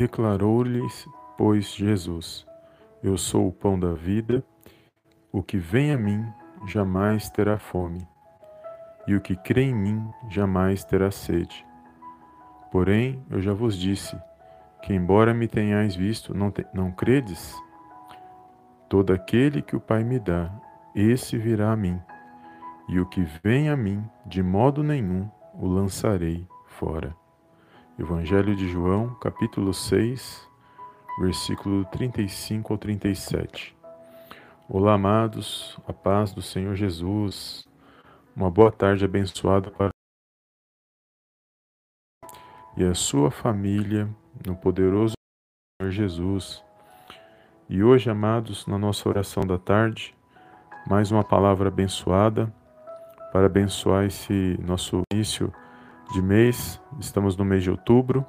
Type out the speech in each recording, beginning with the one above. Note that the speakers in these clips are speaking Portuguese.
Declarou-lhes, pois, Jesus: Eu sou o pão da vida, o que vem a mim jamais terá fome, e o que crê em mim jamais terá sede. Porém, eu já vos disse que, embora me tenhais visto, não, te, não credes? Todo aquele que o Pai me dá, esse virá a mim, e o que vem a mim, de modo nenhum o lançarei fora. Evangelho de João, capítulo 6, versículo 35 ao 37. Olá, amados, a paz do Senhor Jesus. Uma boa tarde abençoada para e a sua família no poderoso Senhor Jesus. E hoje, amados, na nossa oração da tarde, mais uma palavra abençoada para abençoar esse nosso início de mês. Estamos no mês de outubro.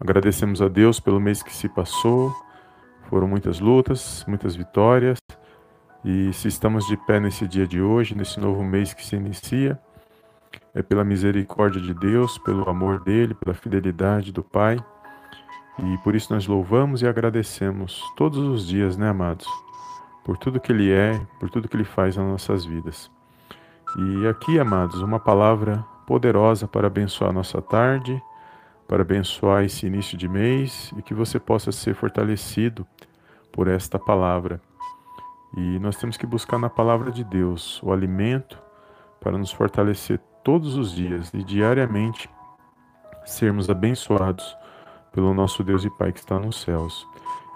Agradecemos a Deus pelo mês que se passou. Foram muitas lutas, muitas vitórias. E se estamos de pé nesse dia de hoje, nesse novo mês que se inicia, é pela misericórdia de Deus, pelo amor dele, pela fidelidade do Pai. E por isso nós louvamos e agradecemos todos os dias, né, amados? Por tudo que ele é, por tudo que ele faz nas nossas vidas. E aqui, amados, uma palavra poderosa para abençoar a nossa tarde, para abençoar esse início de mês e que você possa ser fortalecido por esta palavra. E nós temos que buscar na palavra de Deus o alimento para nos fortalecer todos os dias e diariamente sermos abençoados pelo nosso Deus e Pai que está nos céus.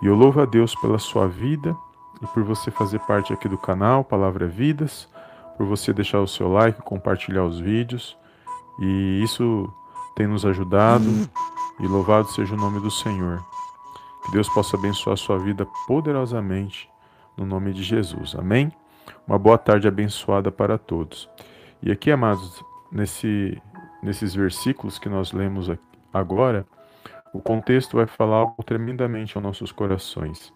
E eu louvo a Deus pela sua vida e por você fazer parte aqui do canal Palavra Vidas, por você deixar o seu like, compartilhar os vídeos e isso tem nos ajudado. E louvado seja o nome do Senhor. Que Deus possa abençoar a sua vida poderosamente no nome de Jesus. Amém? Uma boa tarde abençoada para todos. E aqui, amados, nesse, nesses versículos que nós lemos agora, o contexto vai falar algo tremendamente aos nossos corações.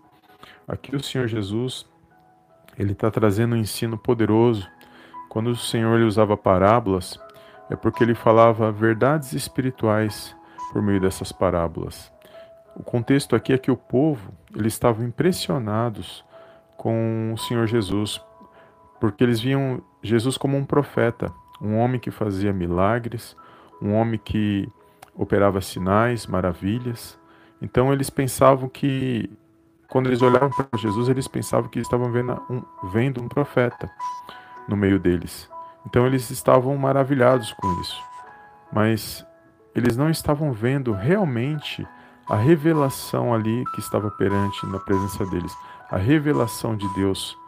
Aqui o Senhor Jesus, ele está trazendo um ensino poderoso. Quando o Senhor ele usava parábolas, é porque ele falava verdades espirituais por meio dessas parábolas. O contexto aqui é que o povo, eles estavam impressionados com o Senhor Jesus, porque eles viam Jesus como um profeta, um homem que fazia milagres, um homem que operava sinais, maravilhas. Então eles pensavam que, quando eles olhavam para Jesus, eles pensavam que estavam vendo um, vendo um profeta no meio deles. Então eles estavam maravilhados com isso. Mas eles não estavam vendo realmente a revelação ali que estava perante na presença deles, a revelação de Deus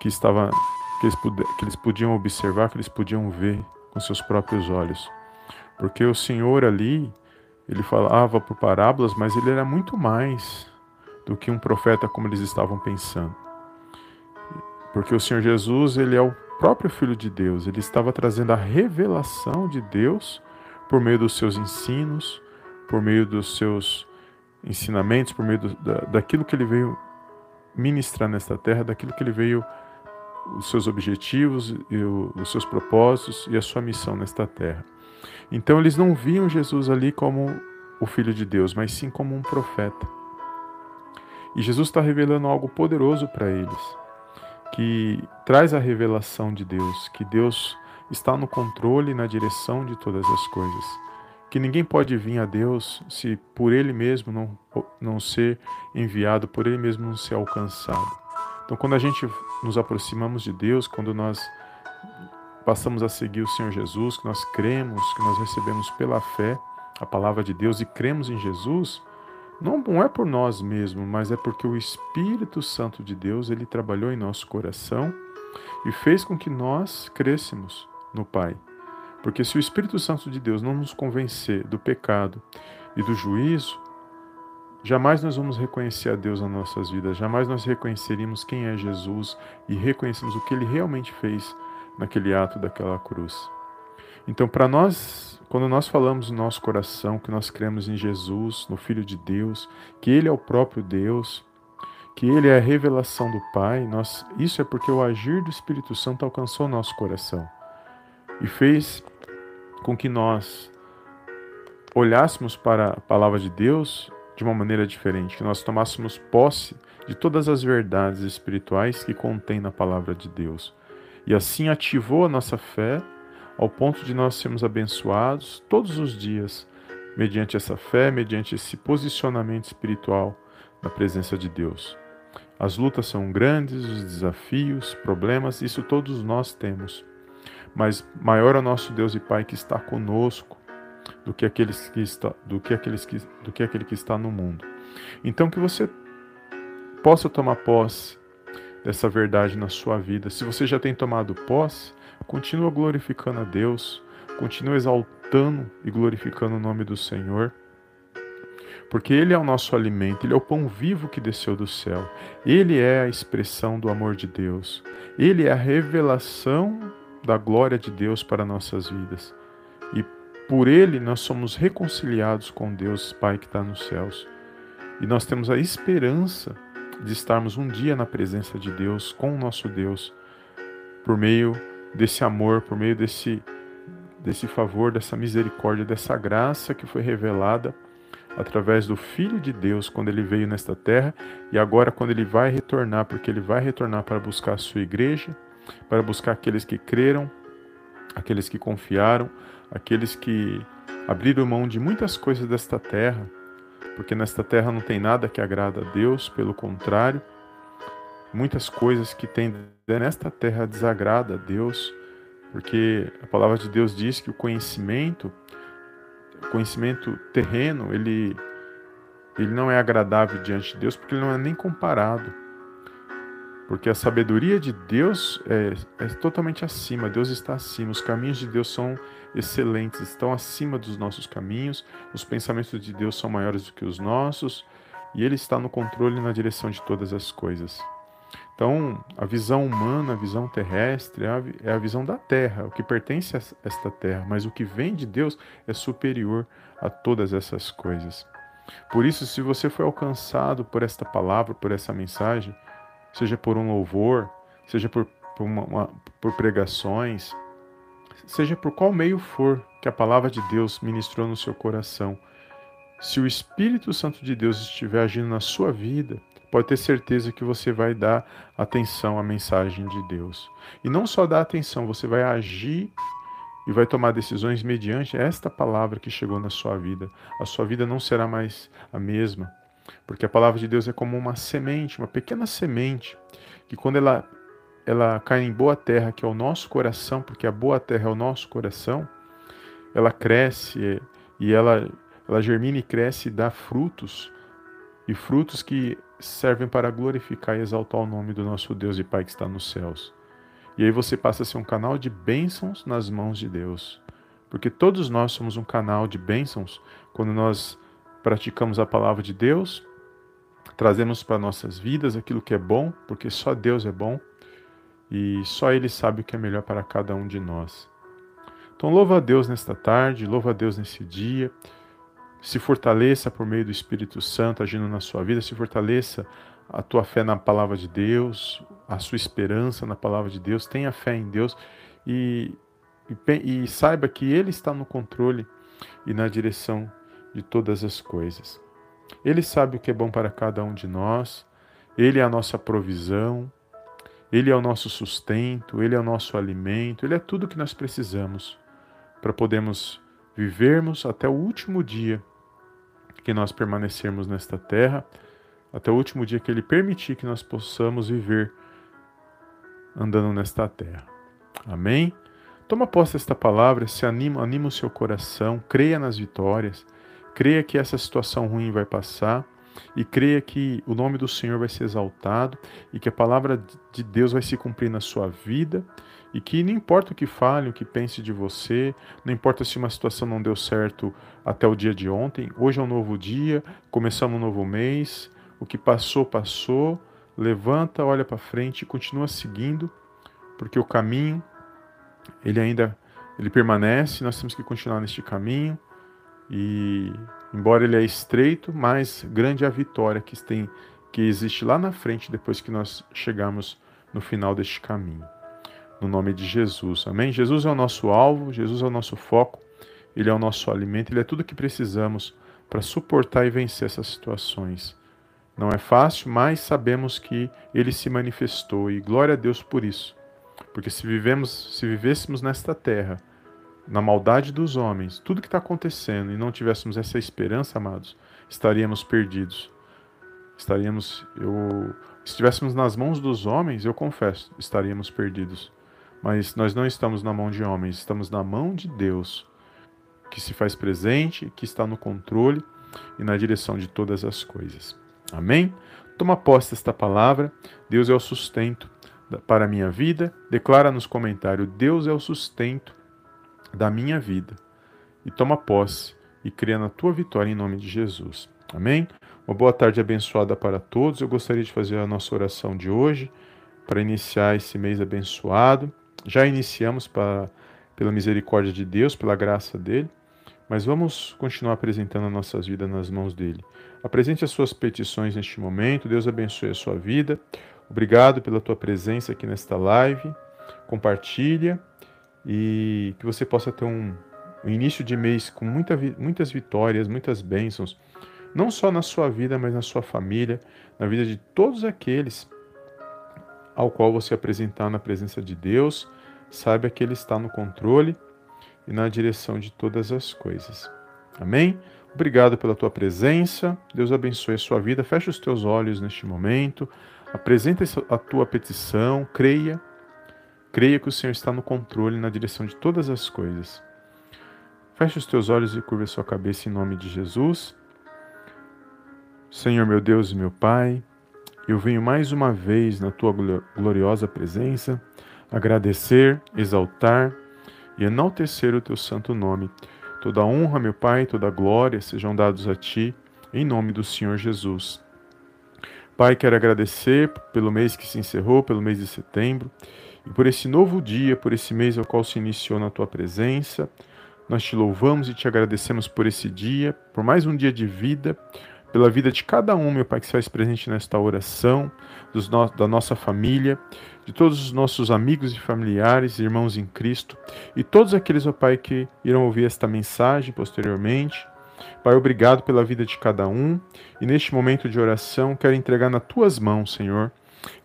que estava que eles, que eles podiam observar, que eles podiam ver com seus próprios olhos. Porque o Senhor ali, ele falava por parábolas, mas ele era muito mais do que um profeta como eles estavam pensando. Porque o Senhor Jesus, ele é o próprio Filho de Deus, ele estava trazendo a revelação de Deus por meio dos seus ensinos, por meio dos seus ensinamentos, por meio do, da, daquilo que ele veio ministrar nesta terra, daquilo que ele veio, os seus objetivos, e o, os seus propósitos e a sua missão nesta terra. Então eles não viam Jesus ali como o Filho de Deus, mas sim como um profeta. E Jesus está revelando algo poderoso para eles que traz a revelação de Deus, que Deus está no controle e na direção de todas as coisas. Que ninguém pode vir a Deus se por Ele mesmo não, não ser enviado, por Ele mesmo não ser alcançado. Então, quando a gente nos aproximamos de Deus, quando nós passamos a seguir o Senhor Jesus, que nós cremos, que nós recebemos pela fé a palavra de Deus e cremos em Jesus, não, não é por nós mesmos, mas é porque o Espírito Santo de Deus ele trabalhou em nosso coração e fez com que nós crescemos no Pai. Porque se o Espírito Santo de Deus não nos convencer do pecado e do juízo, jamais nós vamos reconhecer a Deus nas nossas vidas, jamais nós reconheceríamos quem é Jesus e reconhecemos o que ele realmente fez naquele ato daquela cruz. Então, para nós quando nós falamos no nosso coração que nós cremos em Jesus, no Filho de Deus, que Ele é o próprio Deus, que Ele é a revelação do Pai, nós, isso é porque o agir do Espírito Santo alcançou nosso coração e fez com que nós olhássemos para a palavra de Deus de uma maneira diferente, que nós tomássemos posse de todas as verdades espirituais que contém na palavra de Deus. E assim ativou a nossa fé ao ponto de nós sermos abençoados todos os dias, mediante essa fé, mediante esse posicionamento espiritual na presença de Deus. As lutas são grandes, os desafios, problemas, isso todos nós temos. Mas maior é o nosso Deus e Pai que está conosco do que aqueles que está, do que aqueles que, do que aquele que está no mundo. Então que você possa tomar posse dessa verdade na sua vida. Se você já tem tomado posse, continua glorificando a Deus, continua exaltando e glorificando o nome do Senhor. Porque Ele é o nosso alimento, Ele é o pão vivo que desceu do céu, Ele é a expressão do amor de Deus, Ele é a revelação da glória de Deus para nossas vidas. E por ele nós somos reconciliados com Deus Pai que está nos céus. E nós temos a esperança de estarmos um dia na presença de Deus, com o nosso Deus, por meio desse amor, por meio desse, desse favor, dessa misericórdia, dessa graça que foi revelada através do Filho de Deus quando ele veio nesta terra e agora quando ele vai retornar, porque ele vai retornar para buscar a sua igreja, para buscar aqueles que creram, aqueles que confiaram, aqueles que abriram mão de muitas coisas desta terra, porque nesta terra não tem nada que agrada a Deus, pelo contrário, muitas coisas que tem nesta terra desagrada a Deus, porque a palavra de Deus diz que o conhecimento, o conhecimento terreno, ele ele não é agradável diante de Deus, porque ele não é nem comparado porque a sabedoria de Deus é, é, totalmente acima, Deus está acima, os caminhos de Deus são excelentes, estão acima dos nossos caminhos, os pensamentos de Deus são maiores do que os nossos, e Ele está no controle e na direção de todas as coisas. Então, a visão humana, a visão terrestre, é a, é visão da terra, o que pertence a esta terra, mas o que vem de Deus é superior a todas essas coisas. Por isso, se você foi alcançado por esta palavra, por essa mensagem, seja por um louvor, seja por, por, uma, uma, por pregações, seja por qual meio for que a palavra de Deus ministrou no seu coração. Se o Espírito Santo de Deus estiver agindo na sua vida, pode ter certeza que você vai dar atenção à mensagem de Deus. E não só dar atenção, você vai agir e vai tomar decisões mediante esta palavra que chegou na sua vida. A sua vida não será mais a mesma. Porque a palavra de Deus é como uma semente, uma pequena semente, que quando ela, ela cai em boa terra, que é o nosso coração, porque a boa terra é o nosso coração, ela cresce e ela, ela germina e cresce e dá frutos, e frutos que servem para glorificar e exaltar o nome do nosso Deus e Pai que está nos céus. E aí você passa a ser um canal de bênçãos nas mãos de Deus. Porque todos nós somos um canal de bênçãos quando nós praticamos a palavra de Deus, trazemos para nossas vidas aquilo que é bom, porque só Deus é bom e só Ele sabe o que é melhor para cada um de nós. Então, louva a Deus nesta tarde, louva a Deus nesse dia, se fortaleça por meio do Espírito Santo agindo na sua vida, se fortaleça a tua fé na palavra de Deus, a sua esperança na palavra de Deus, tenha fé em Deus e, e, e saiba que Ele está no controle e na direção de todas as coisas. Ele sabe o que é bom para cada um de nós, Ele é a nossa provisão, Ele é o nosso sustento, Ele é o nosso alimento, Ele é tudo que nós precisamos para podermos vivermos até o último dia que nós permanecermos nesta terra, até o último dia que Ele permitir que nós possamos viver andando nesta terra. Amém? Toma posse desta palavra, se anima, anima o seu coração, creia nas vitórias. Creia que essa situação ruim vai passar e creia que o nome do Senhor vai ser exaltado e que a palavra de Deus vai se cumprir na sua vida e que não importa o que fale, o que pense de você, não importa se uma situação não deu certo até o dia de ontem, hoje é um novo dia, começamos um novo mês, o que passou, passou, levanta, olha para frente e continua seguindo, porque o caminho, ele ainda ele permanece, nós temos que continuar neste caminho e embora ele é estreito, mais grande é a vitória que tem que existe lá na frente depois que nós chegarmos no final deste caminho. No nome de Jesus. Amém. Jesus é o nosso alvo, Jesus é o nosso foco. Ele é o nosso alimento, Ele é tudo que precisamos para suportar e vencer essas situações. Não é fácil, mas sabemos que Ele se manifestou e glória a Deus por isso. Porque se vivemos, se vivêssemos nesta terra, na maldade dos homens, tudo que está acontecendo e não tivéssemos essa esperança, amados, estaríamos perdidos. Estaríamos, eu, se estivéssemos nas mãos dos homens, eu confesso, estaríamos perdidos. Mas nós não estamos na mão de homens, estamos na mão de Deus, que se faz presente, que está no controle e na direção de todas as coisas. Amém? Toma posse desta palavra. Deus é o sustento para a minha vida. Declara nos comentários: Deus é o sustento da minha vida. E toma posse e crê na tua vitória em nome de Jesus. Amém? Uma boa tarde abençoada para todos. Eu gostaria de fazer a nossa oração de hoje para iniciar esse mês abençoado. Já iniciamos para, pela misericórdia de Deus, pela graça dele, mas vamos continuar apresentando nossas vidas nas mãos dele. Apresente as suas petições neste momento. Deus abençoe a sua vida. Obrigado pela tua presença aqui nesta live. Compartilha e que você possa ter um, um início de mês com muita, muitas vitórias, muitas bênçãos, não só na sua vida, mas na sua família, na vida de todos aqueles ao qual você apresentar na presença de Deus. Saiba que Ele está no controle e na direção de todas as coisas. Amém? Obrigado pela tua presença. Deus abençoe a sua vida. Feche os teus olhos neste momento. Apresenta a tua petição. Creia. Creia que o Senhor está no controle na direção de todas as coisas. Feche os teus olhos e curva a sua cabeça em nome de Jesus. Senhor meu Deus e meu Pai, eu venho mais uma vez na tua gloriosa presença agradecer, exaltar e enaltecer o teu santo nome. Toda honra, meu Pai, toda glória sejam dados a ti, em nome do Senhor Jesus. Pai, quero agradecer pelo mês que se encerrou, pelo mês de setembro, e por esse novo dia, por esse mês ao qual se iniciou na tua presença. Nós te louvamos e te agradecemos por esse dia, por mais um dia de vida, pela vida de cada um, meu Pai, que se faz presente nesta oração, no, da nossa família, de todos os nossos amigos e familiares, irmãos em Cristo, e todos aqueles, ó Pai, que irão ouvir esta mensagem posteriormente. Pai, obrigado pela vida de cada um, e neste momento de oração, quero entregar nas tuas mãos, Senhor,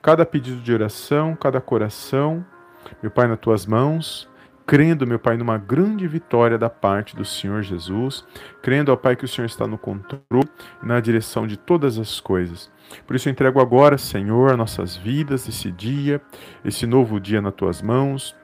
cada pedido de oração, cada coração, meu Pai, nas tuas mãos, crendo, meu Pai, numa grande vitória da parte do Senhor Jesus, crendo, ó Pai, que o Senhor está no controle na direção de todas as coisas. Por isso eu entrego agora, Senhor, nossas vidas, esse dia, esse novo dia nas tuas mãos.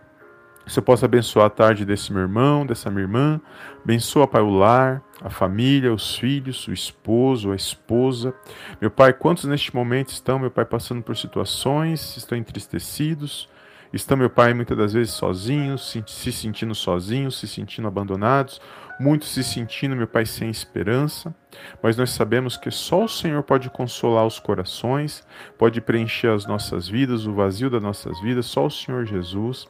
Que você possa abençoar a tarde desse meu irmão, dessa minha irmã. Abençoa, Pai, o lar, a família, os filhos, o esposo, a esposa. Meu Pai, quantos neste momento estão, meu Pai, passando por situações, estão entristecidos, Estão, meu Pai, muitas das vezes sozinhos, se sentindo sozinhos, se sentindo abandonados, muitos se sentindo, meu Pai, sem esperança. Mas nós sabemos que só o Senhor pode consolar os corações, pode preencher as nossas vidas, o vazio das nossas vidas, só o Senhor Jesus.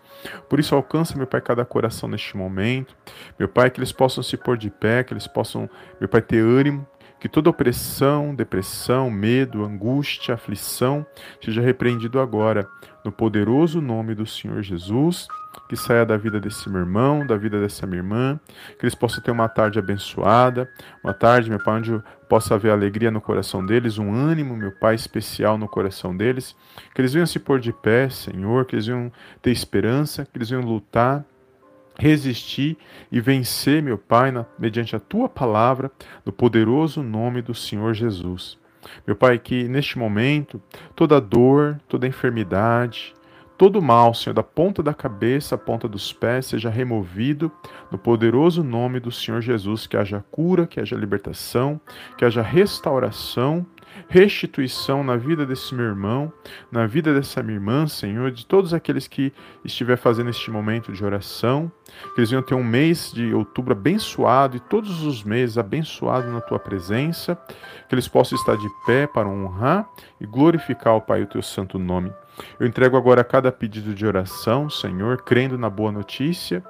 Por isso, alcança, meu Pai, cada coração neste momento. Meu Pai, que eles possam se pôr de pé, que eles possam, meu Pai, ter ânimo, que toda opressão, depressão, medo, angústia, aflição seja repreendido agora, no poderoso nome do Senhor Jesus. Que saia da vida desse meu irmão, da vida dessa minha irmã, que eles possam ter uma tarde abençoada, uma tarde, meu Pai, onde possa haver alegria no coração deles, um ânimo, meu Pai, especial no coração deles, que eles venham se pôr de pé, Senhor, que eles venham ter esperança, que eles venham lutar resistir e vencer, meu Pai, na, mediante a tua palavra, no poderoso nome do Senhor Jesus. Meu Pai, que neste momento toda dor, toda enfermidade, todo mal, Senhor, da ponta da cabeça à ponta dos pés, seja removido no poderoso nome do Senhor Jesus, que haja cura, que haja libertação, que haja restauração restituição na vida desse meu irmão, na vida dessa minha irmã, Senhor, de todos aqueles que estiver fazendo este momento de oração, que eles venham ter um mês de outubro abençoado e todos os meses abençoado na tua presença, que eles possam estar de pé para honrar e glorificar, ó Pai, o teu santo nome. Eu entrego agora cada pedido de oração, Senhor, crendo na boa notícia,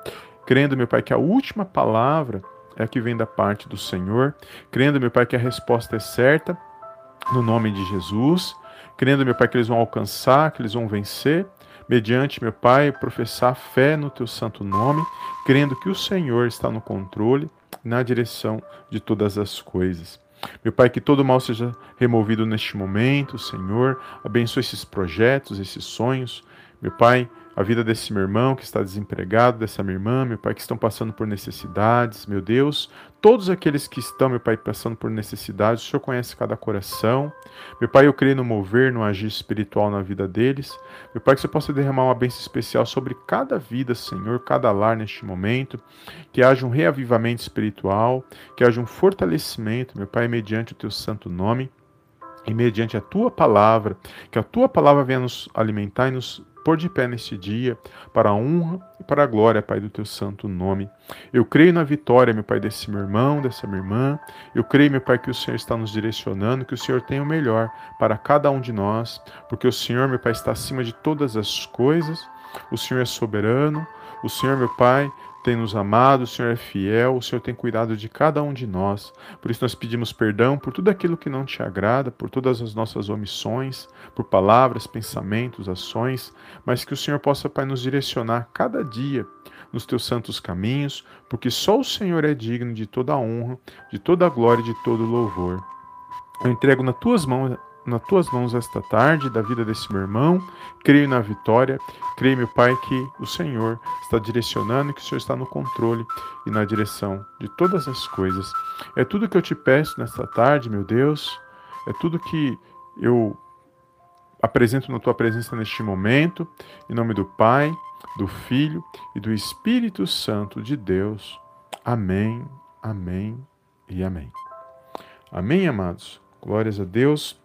crendo, meu Pai, que a última palavra é a que vem da parte do Senhor, crendo, meu Pai, que a resposta é certa no nome de Jesus, crendo, meu Pai, que eles vão alcançar, que eles vão vencer, mediante, meu Pai, professar fé no teu santo nome, crendo que o Senhor está no controle, na direção de todas as coisas. Meu Pai, que todo mal seja removido neste momento, Senhor. Abençoe esses projetos, esses sonhos. Meu Pai, a vida desse meu irmão que está desempregado, dessa minha irmã, meu Pai, que estão passando por necessidades, meu Deus, todos aqueles que estão, meu Pai, passando por necessidades, o Senhor conhece cada coração. Meu Pai, eu creio no mover, no agir espiritual na vida deles. Meu Pai, que você possa derramar uma bênção especial sobre cada vida, Senhor, cada lar neste momento, que haja um reavivamento espiritual, que haja um fortalecimento, meu Pai, mediante o teu santo nome e mediante a tua palavra, que a tua palavra venha nos alimentar e nos pôr de pé neste dia, para a honra e para a glória, Pai, do teu santo nome. Eu creio na vitória, meu Pai, desse meu irmão, dessa minha irmã. Eu creio, meu Pai, que o Senhor está nos direcionando, que o Senhor tem o melhor para cada um de nós, porque o Senhor, meu Pai, está acima de todas as coisas. O Senhor é soberano. O Senhor, meu Pai, tem nos amado, o Senhor é fiel, o Senhor tem cuidado de cada um de nós. Por isso nós pedimos perdão por tudo aquilo que não te agrada, por todas as nossas omissões, por palavras, pensamentos, ações, mas que o Senhor possa, Pai, nos direcionar cada dia nos teus santos caminhos, porque só o Senhor é digno de toda a honra, de toda a glória e de todo o louvor. Eu entrego nas tuas mãos nas tuas mãos esta tarde da vida desse meu irmão. Creio na vitória. Creio, meu Pai, que o Senhor está direcionando, que o Senhor está no controle e na direção de todas as coisas. É tudo que eu te peço nesta tarde, meu Deus. É tudo que eu apresento na tua presença neste momento. Em nome do Pai, do Filho e do Espírito Santo de Deus. Amém, amém e amém. Amém, amados. Glórias a Deus.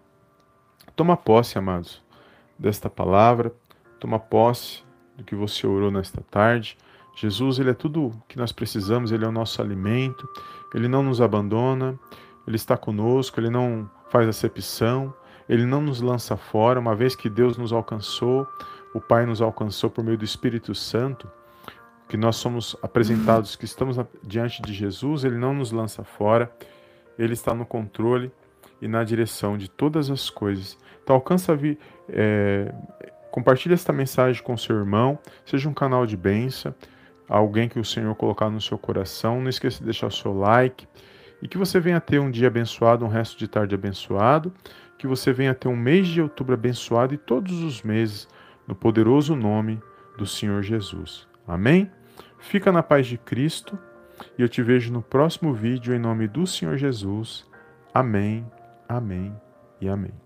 Toma posse, amados, desta palavra, toma posse do que você orou nesta tarde. Jesus, ele é tudo que nós precisamos, ele é o nosso alimento, ele não nos abandona, ele está conosco, ele não faz acepção, ele não nos lança fora, uma vez que Deus nos alcançou, o Pai nos alcançou por meio do Espírito Santo, que nós somos apresentados, que estamos diante de Jesus, ele não nos lança fora, ele está no controle e na direção de todas as coisas. Então alcança vi, é, compartilhe esta mensagem com seu irmão, seja um canal de bênção, alguém que o Senhor colocar no seu coração. Não esqueça de deixar o seu like e que você venha ter um dia abençoado, um resto de tarde abençoado, que você venha ter um mês de outubro abençoado e todos os meses no poderoso nome do Senhor Jesus. Amém? Fica na paz de Cristo e eu te vejo no próximo vídeo em nome do Senhor Jesus. Amém. Amém e amém.